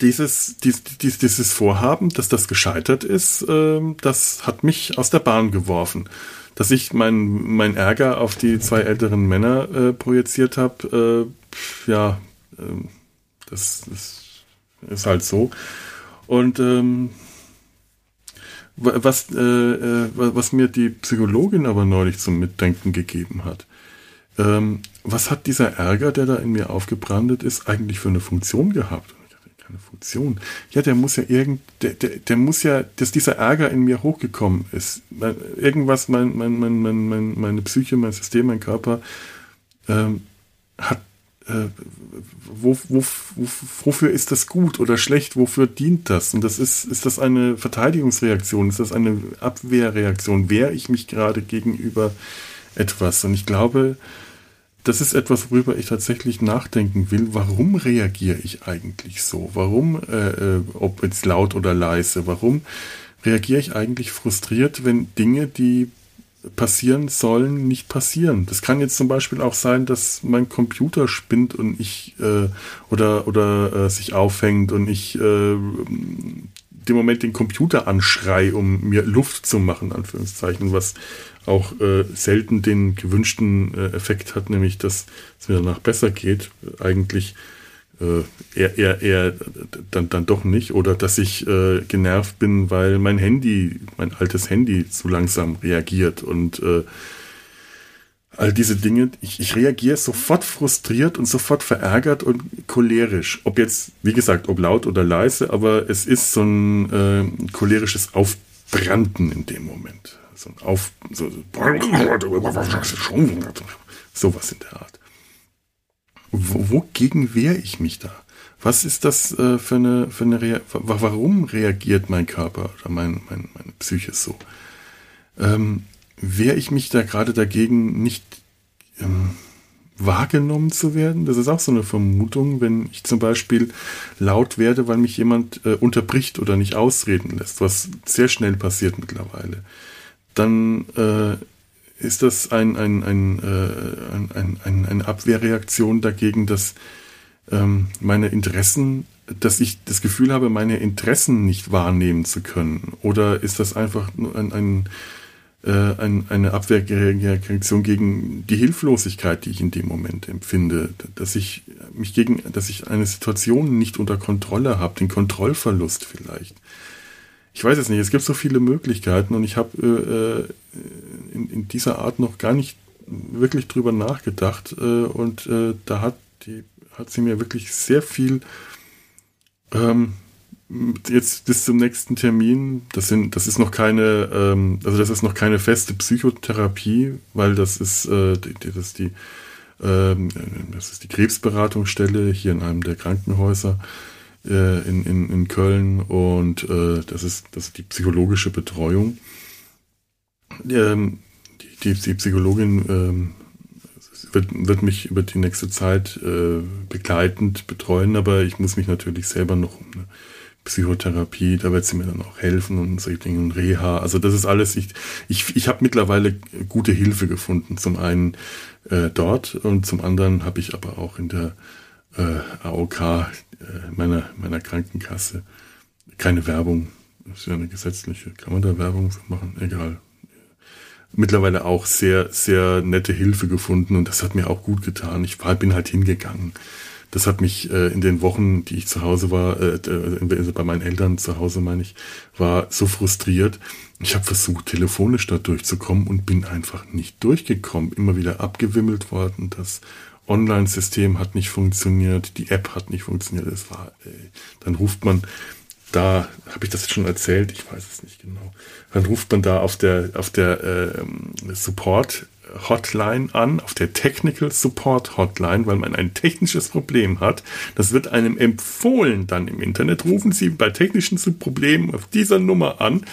dieses, dies, dies, dieses Vorhaben, dass das gescheitert ist, ähm, das hat mich aus der Bahn geworfen. Dass ich meinen mein Ärger auf die zwei älteren Männer äh, projiziert habe, äh, ja, äh, das, das ist halt so. Und ähm, was, äh, äh was mir die Psychologin aber neulich zum Mitdenken gegeben hat. Ähm, was hat dieser Ärger, der da in mir aufgebrandet ist, eigentlich für eine Funktion gehabt? keine Funktion. Ja, der muss ja irgend, der, der, der muss ja, dass dieser Ärger in mir hochgekommen ist. Irgendwas, mein, mein, mein, mein, meine Psyche, mein System, mein Körper ähm, hat äh, wo, wo, wo, wofür ist das gut oder schlecht? Wofür dient das? Und das ist, ist das eine Verteidigungsreaktion? Ist das eine Abwehrreaktion? Wehre ich mich gerade gegenüber etwas? Und ich glaube, das ist etwas, worüber ich tatsächlich nachdenken will. Warum reagiere ich eigentlich so? Warum, äh, äh, ob jetzt laut oder leise, warum reagiere ich eigentlich frustriert, wenn Dinge, die passieren sollen, nicht passieren. Das kann jetzt zum Beispiel auch sein, dass mein Computer spinnt und ich äh, oder oder äh, sich aufhängt und ich äh, dem Moment den Computer anschrei, um mir Luft zu machen, Anführungszeichen, was auch äh, selten den gewünschten äh, Effekt hat, nämlich dass es mir danach besser geht. Eigentlich äh, eher, eher, eher dann, dann doch nicht. Oder dass ich äh, genervt bin, weil mein Handy, mein altes Handy zu langsam reagiert und äh, all diese Dinge. Ich, ich reagiere sofort frustriert und sofort verärgert und cholerisch. Ob jetzt, wie gesagt, ob laut oder leise, aber es ist so ein äh, cholerisches Aufbranden in dem Moment. So ein Auf, so, sowas in der Art. Wo, wogegen wehre ich mich da? Was ist das äh, für eine, für eine Rea warum reagiert mein Körper oder mein, mein, meine Psyche so? Ähm, wehre ich mich da gerade dagegen, nicht ähm, wahrgenommen zu werden? Das ist auch so eine Vermutung, wenn ich zum Beispiel laut werde, weil mich jemand äh, unterbricht oder nicht ausreden lässt, was sehr schnell passiert mittlerweile. Dann äh, ist das ein, ein, ein, äh, ein, ein, eine Abwehrreaktion dagegen, dass ähm, meine Interessen, dass ich das Gefühl habe, meine Interessen nicht wahrnehmen zu können? Oder ist das einfach nur ein, ein, äh, ein, eine Abwehrreaktion gegen die Hilflosigkeit, die ich in dem Moment empfinde? Dass ich mich gegen, dass ich eine Situation nicht unter Kontrolle habe, den Kontrollverlust vielleicht ich weiß es nicht, es gibt so viele Möglichkeiten und ich habe äh, in, in, dieser Art noch gar nicht wirklich drüber nachgedacht äh, und äh, da hat, die, hat sie mir wirklich sehr viel ähm, jetzt bis zum nächsten Termin, das sind, das ist noch keine, ähm, also das ist noch keine feste Psychotherapie, weil das ist, äh, das ist die, ähm, das ist die Krebsberatungsstelle hier in einem der Krankenhäuser äh, in, in, in Köln und äh, das, ist, das ist die psychologische Betreuung. Ähm, die, die, die, Psychologin ähm, wird, wird mich über die nächste Zeit äh, begleitend betreuen, aber ich muss mich natürlich selber noch um eine Psychotherapie, da wird sie mir dann auch helfen und solche Dinge und Reha. Also das ist alles, ich, ich, ich habe mittlerweile gute Hilfe gefunden. Zum einen äh, dort und zum anderen habe ich aber auch in der äh, AOK meiner, meiner Krankenkasse. Keine Werbung. Das ist ja eine gesetzliche. Kann man da Werbung machen? Egal. Mittlerweile auch sehr, sehr nette Hilfe gefunden und das hat mir auch gut getan. Ich war, bin halt hingegangen. Das hat mich äh, in den Wochen, die ich zu Hause war, äh, bei meinen Eltern zu Hause meine ich, war so frustriert. Ich habe versucht, telefonisch da durchzukommen und bin einfach nicht durchgekommen. Immer wieder abgewimmelt worden. Das Online-System hat nicht funktioniert, die App hat nicht funktioniert. Es war, ey, dann ruft man da, habe ich das schon erzählt? Ich weiß es nicht genau. Dann ruft man da auf der auf der äh, Support Hotline an, auf der Technical Support Hotline, weil man ein technisches Problem hat. Das wird einem empfohlen dann im Internet. Rufen Sie bei technischen Problemen auf dieser Nummer an.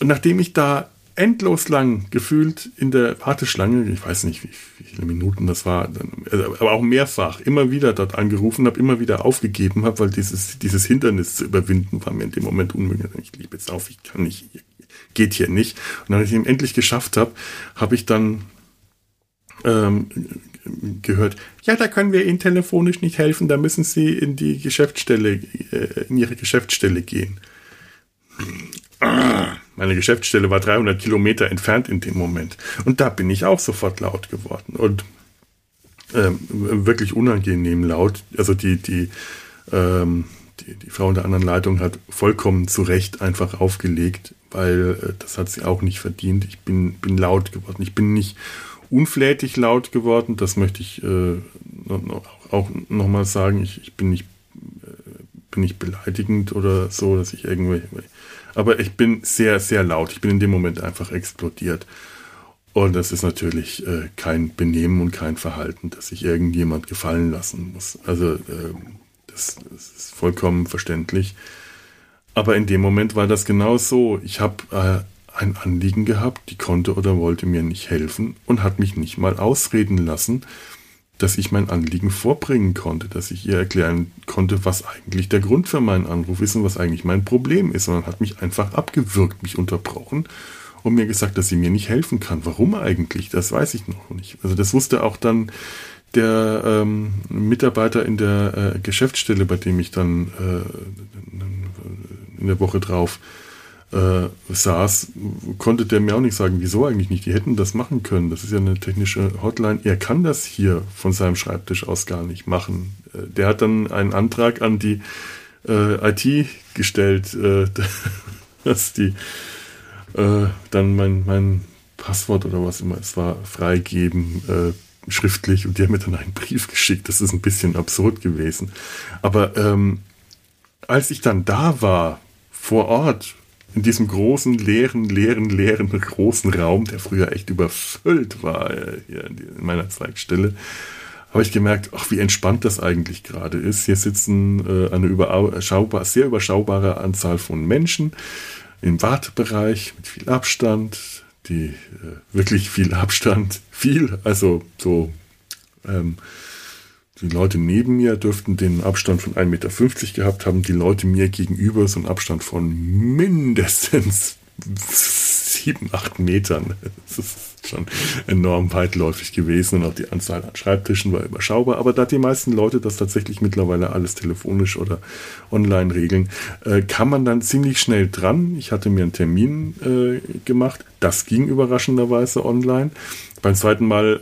Und nachdem ich da endlos lang gefühlt in der Warteschlange, ich weiß nicht, wie, viele Minuten das war, also, aber auch mehrfach, immer wieder dort angerufen habe, immer wieder aufgegeben habe, weil dieses, dieses Hindernis zu überwinden war mir in dem Moment unmöglich. Ich liebe jetzt auf, ich kann nicht, geht hier nicht. Und als ich ihn endlich geschafft habe, habe ich dann ähm, gehört, ja, da können wir Ihnen telefonisch nicht helfen, da müssen Sie in die Geschäftsstelle, äh, in Ihre Geschäftsstelle gehen. Meine Geschäftsstelle war 300 Kilometer entfernt in dem Moment. Und da bin ich auch sofort laut geworden. Und ähm, wirklich unangenehm laut. Also die, die, ähm, die, die Frau in der anderen Leitung hat vollkommen zu Recht einfach aufgelegt, weil äh, das hat sie auch nicht verdient. Ich bin, bin laut geworden. Ich bin nicht unflätig laut geworden. Das möchte ich äh, auch nochmal sagen. Ich, ich bin nicht äh, bin nicht beleidigend oder so, dass ich irgendwie aber ich bin sehr, sehr laut. Ich bin in dem Moment einfach explodiert. Und das ist natürlich äh, kein Benehmen und kein Verhalten, das sich irgendjemand gefallen lassen muss. Also äh, das, das, ist vollkommen verständlich. Aber in dem Moment war das genau so. Ich habe äh, ein Anliegen gehabt, die konnte oder wollte mir nicht helfen und hat mich nicht mal ausreden lassen, dass ich mein Anliegen vorbringen konnte, dass ich ihr erklären konnte, was eigentlich der Grund für meinen Anruf ist und was eigentlich mein Problem ist, sondern hat mich einfach abgewürgt, mich unterbrochen und mir gesagt, dass sie mir nicht helfen kann. Warum eigentlich? Das weiß ich noch nicht. Also das wusste auch dann der ähm, Mitarbeiter in der äh, Geschäftsstelle, bei dem ich dann äh, in der Woche drauf äh, saß, konnte der mir auch nicht sagen, wieso eigentlich nicht. Die hätten das machen können. Das ist ja eine technische Hotline. Er kann das hier von seinem Schreibtisch aus gar nicht machen. Äh, der hat dann einen Antrag an die äh, IT gestellt, äh, dass die äh, dann mein, mein Passwort oder was immer es war, freigeben, äh, schriftlich. Und die haben mir dann einen Brief geschickt. Das ist ein bisschen absurd gewesen. Aber ähm, als ich dann da war, vor Ort, in diesem großen, leeren, leeren, leeren, großen Raum, der früher echt überfüllt war äh, hier in meiner Zweigstelle, habe ich gemerkt, ach, wie entspannt das eigentlich gerade ist. Hier sitzen äh, eine überschaubar, sehr überschaubare Anzahl von Menschen im Wartebereich mit viel Abstand, die äh, wirklich viel Abstand, viel, also so ähm, die Leute neben mir dürften den Abstand von 1,50 Meter gehabt haben, die Leute mir gegenüber so einen Abstand von mindestens 7, 8 Metern. Das ist schon enorm weitläufig gewesen und auch die Anzahl an Schreibtischen war überschaubar. Aber da die meisten Leute das tatsächlich mittlerweile alles telefonisch oder online regeln, äh, kam man dann ziemlich schnell dran. Ich hatte mir einen Termin äh, gemacht. Das ging überraschenderweise online. Beim zweiten Mal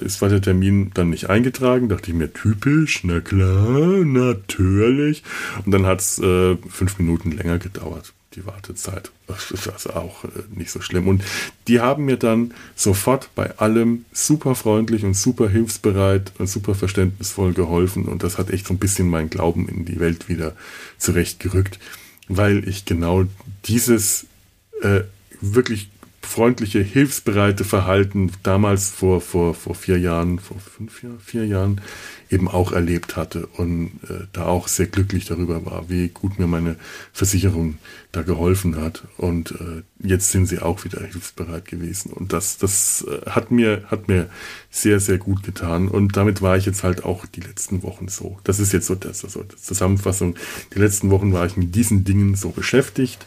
äh, ist war der Termin dann nicht eingetragen. Dachte ich mir, typisch, na klar, natürlich. Und dann hat es äh, fünf Minuten länger gedauert, die Wartezeit. Das ist also auch äh, nicht so schlimm. Und die haben mir dann sofort bei allem super freundlich und super hilfsbereit und super verständnisvoll geholfen. Und das hat echt so ein bisschen meinen Glauben in die Welt wieder zurechtgerückt, weil ich genau dieses äh, wirklich freundliche, hilfsbereite Verhalten damals vor, vor, vor vier Jahren, vor fünf Jahren, vier Jahren eben auch erlebt hatte und äh, da auch sehr glücklich darüber war, wie gut mir meine Versicherung da geholfen hat. Und äh, jetzt sind sie auch wieder hilfsbereit gewesen. Und das, das äh, hat mir, hat mir sehr, sehr gut getan. Und damit war ich jetzt halt auch die letzten Wochen so. Das ist jetzt so das, also das Zusammenfassung. Die letzten Wochen war ich mit diesen Dingen so beschäftigt.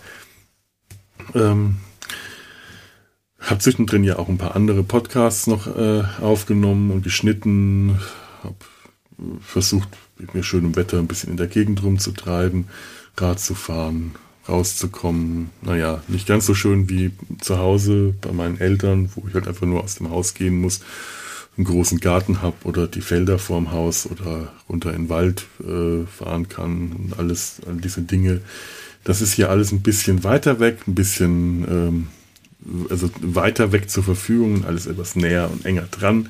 Ähm, habe zwischendrin ja auch ein paar andere Podcasts noch äh, aufgenommen und geschnitten. Habe versucht, mit mir schönem Wetter ein bisschen in der Gegend rumzutreiben, Rad zu fahren, rauszukommen. Naja, nicht ganz so schön wie zu Hause bei meinen Eltern, wo ich halt einfach nur aus dem Haus gehen muss, einen großen Garten habe oder die Felder vorm Haus oder runter in den Wald äh, fahren kann und alles, all diese Dinge. Das ist hier alles ein bisschen weiter weg, ein bisschen ähm, also weiter weg zur Verfügung, alles etwas näher und enger dran.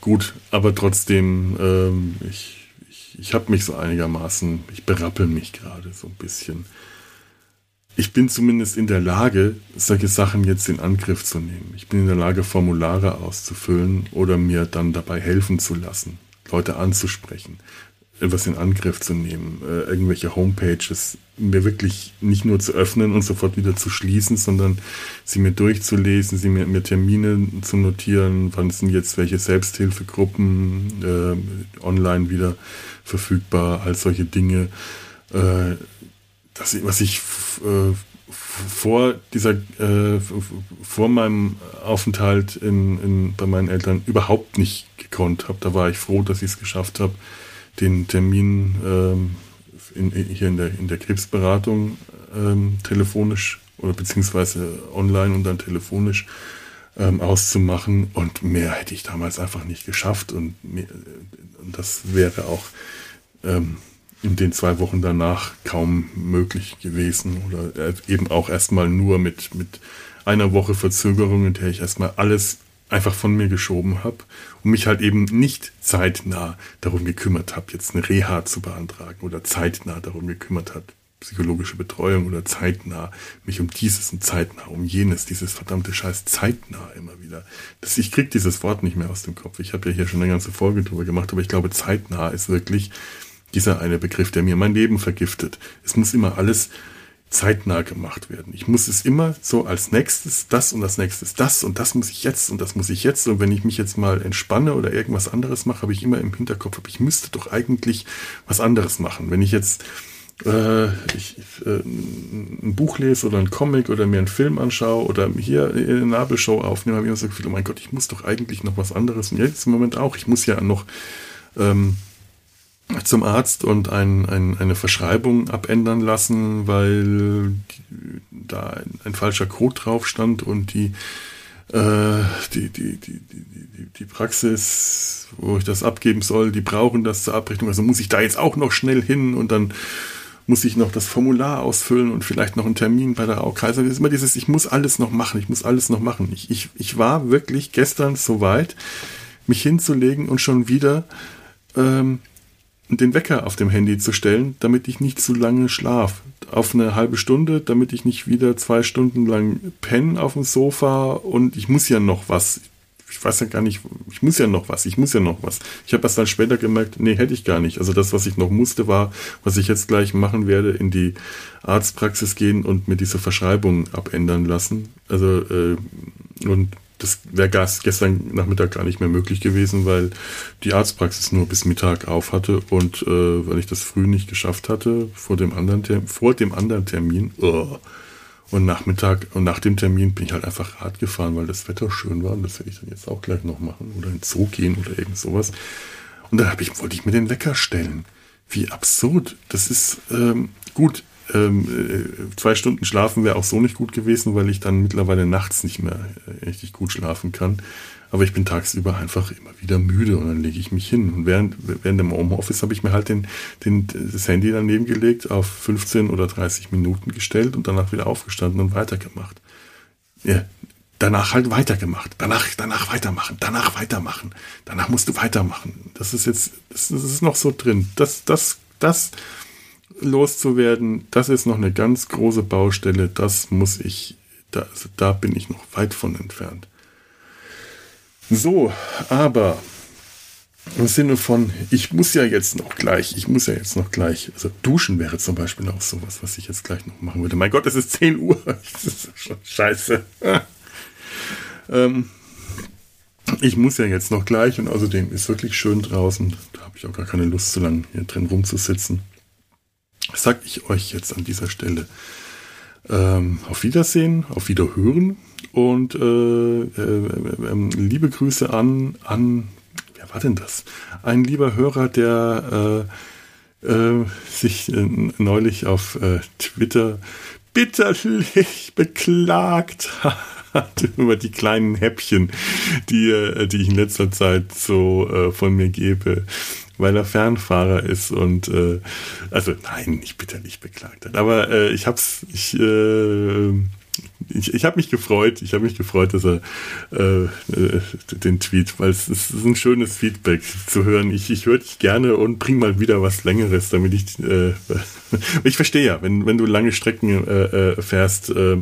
Gut, aber trotzdem, ähm, ich, ich, ich habe mich so einigermaßen, ich berappel mich gerade so ein bisschen. Ich bin zumindest in der Lage, solche Sachen jetzt in Angriff zu nehmen. Ich bin in der Lage, Formulare auszufüllen oder mir dann dabei helfen zu lassen, Leute anzusprechen, etwas in Angriff zu nehmen, äh, irgendwelche Homepages mir wirklich nicht nur zu öffnen und sofort wieder zu schließen, sondern sie mir durchzulesen, sie mir, mir Termine zu notieren, wann sind jetzt welche Selbsthilfegruppen äh, online wieder verfügbar, all solche Dinge. Äh, das, was ich äh, vor dieser äh, vor meinem Aufenthalt in, in, bei meinen Eltern überhaupt nicht gekonnt habe. Da war ich froh, dass ich es geschafft habe, den Termin ähm, in, hier in der, in der Krebsberatung ähm, telefonisch oder beziehungsweise online und dann telefonisch ähm, auszumachen. Und mehr hätte ich damals einfach nicht geschafft. Und, mehr, und das wäre auch ähm, in den zwei Wochen danach kaum möglich gewesen. Oder äh, eben auch erstmal nur mit, mit einer Woche Verzögerung, in der ich erstmal alles einfach von mir geschoben habe und mich halt eben nicht zeitnah darum gekümmert habe, jetzt eine Reha zu beantragen oder zeitnah darum gekümmert hat, psychologische Betreuung oder zeitnah mich um dieses und zeitnah um jenes, dieses verdammte Scheiß zeitnah immer wieder. Das, ich krieg dieses Wort nicht mehr aus dem Kopf. Ich habe ja hier schon eine ganze Folge drüber gemacht, aber ich glaube, zeitnah ist wirklich dieser eine Begriff, der mir mein Leben vergiftet. Es muss immer alles zeitnah gemacht werden. Ich muss es immer so als nächstes das und das nächstes das und das muss ich jetzt und das muss ich jetzt. Und wenn ich mich jetzt mal entspanne oder irgendwas anderes mache, habe ich immer im Hinterkopf, ich müsste doch eigentlich was anderes machen. Wenn ich jetzt äh, ich, äh, ein Buch lese oder ein Comic oder mir einen Film anschaue oder hier eine Nabelshow aufnehme, habe ich immer so gefühlt, oh mein Gott, ich muss doch eigentlich noch was anderes. Und jetzt im Moment auch, ich muss ja noch ähm, zum Arzt und ein, ein, eine Verschreibung abändern lassen, weil da ein, ein, falscher Code drauf stand und die, äh, die, die, die, die, die Praxis, wo ich das abgeben soll, die brauchen das zur Abrechnung. Also muss ich da jetzt auch noch schnell hin und dann muss ich noch das Formular ausfüllen und vielleicht noch einen Termin bei der Aukaiser. Das ist immer dieses, ich muss alles noch machen, ich muss alles noch machen. Ich, ich, ich war wirklich gestern so weit, mich hinzulegen und schon wieder ähm, den Wecker auf dem Handy zu stellen, damit ich nicht zu lange schlaf. Auf eine halbe Stunde, damit ich nicht wieder zwei Stunden lang penne auf dem Sofa und ich muss ja noch was. Ich weiß ja gar nicht, ich muss ja noch was, ich muss ja noch was. Ich habe erst dann später gemerkt, nee, hätte ich gar nicht. Also das, was ich noch musste, war, was ich jetzt gleich machen werde, in die Arztpraxis gehen und mir diese Verschreibung abändern lassen. Also äh, und das wäre gestern Nachmittag gar nicht mehr möglich gewesen, weil die Arztpraxis nur bis Mittag auf hatte und äh, weil ich das früh nicht geschafft hatte vor dem anderen Termin, vor dem anderen Termin uh, und Nachmittag und nach dem Termin bin ich halt einfach Rad gefahren, weil das Wetter schön war und das werde ich dann jetzt auch gleich noch machen oder in den Zoo gehen oder irgend sowas. Und dann ich, wollte ich mir den Wecker stellen. Wie absurd. Das ist ähm, gut ähm, äh, zwei Stunden schlafen wäre auch so nicht gut gewesen, weil ich dann mittlerweile nachts nicht mehr äh, richtig gut schlafen kann. Aber ich bin tagsüber einfach immer wieder müde und dann lege ich mich hin. Und während, während dem Homeoffice habe ich mir halt den, den, das Handy daneben gelegt, auf 15 oder 30 Minuten gestellt und danach wieder aufgestanden und weitergemacht. Ja, danach halt weitergemacht. Danach, danach weitermachen. Danach weitermachen. Danach musst du weitermachen. Das ist jetzt, das, das ist noch so drin. Das, das, das, loszuwerden, das ist noch eine ganz große Baustelle. Das muss ich, da, also da bin ich noch weit von entfernt. So, aber im Sinne von, ich muss ja jetzt noch gleich, ich muss ja jetzt noch gleich, also duschen wäre zum Beispiel auch sowas, was ich jetzt gleich noch machen würde. Mein Gott, es ist 10 Uhr. Das ist schon scheiße. ähm, ich muss ja jetzt noch gleich und außerdem ist wirklich schön draußen. Da habe ich auch gar keine Lust, so lange hier drin rumzusitzen sage ich euch jetzt an dieser Stelle ähm, auf Wiedersehen, auf Wiederhören und äh, äh, äh, liebe Grüße an, an, wer war denn das? Ein lieber Hörer, der äh, äh, sich äh, neulich auf Twitter bitterlich beklagt hat über die kleinen Häppchen, die, die ich in letzter Zeit so von mir gebe weil er Fernfahrer ist und äh, also nein, nicht bitterlich beklagt hat. Aber äh, ich hab's, ich äh, ich, ich habe mich gefreut, ich habe mich gefreut, dass er äh, den Tweet, weil es, es ist ein schönes Feedback zu hören. Ich, ich höre dich gerne und bring mal wieder was Längeres, damit ich äh, ich verstehe ja, wenn, wenn du lange Strecken äh, äh fährst, äh,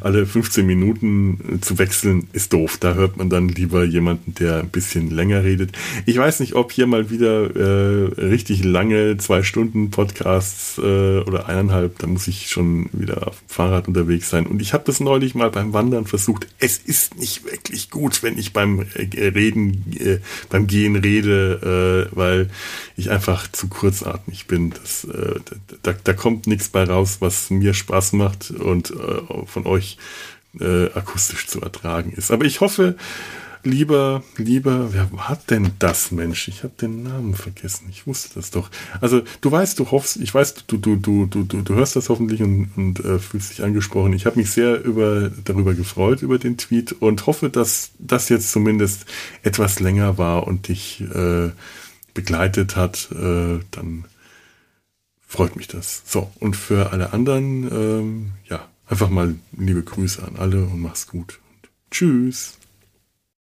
alle 15 Minuten zu wechseln, ist doof. Da hört man dann lieber jemanden, der ein bisschen länger redet. Ich weiß nicht, ob hier mal wieder richtig lange zwei Stunden Podcasts oder eineinhalb, da muss ich schon wieder auf dem Fahrrad unterwegs sein. Und ich habe das neulich mal beim Wandern versucht. Es ist nicht wirklich gut, wenn ich beim äh, Reden, äh, beim Gehen rede, äh, weil ich einfach zu kurzatmig bin. Das, äh, da, da kommt nichts bei raus, was mir Spaß macht und äh, von euch äh, akustisch zu ertragen ist. Aber ich hoffe, lieber, lieber, wer war denn das Mensch? Ich habe den Namen vergessen. Ich wusste das doch. Also du weißt, du hoffst, ich weiß, du du du du du, du hörst das hoffentlich und, und äh, fühlst dich angesprochen. Ich habe mich sehr über darüber gefreut über den Tweet und hoffe, dass das jetzt zumindest etwas länger war und dich äh, begleitet hat. Äh, dann freut mich das. So und für alle anderen, ähm, ja, einfach mal liebe Grüße an alle und mach's gut. Tschüss.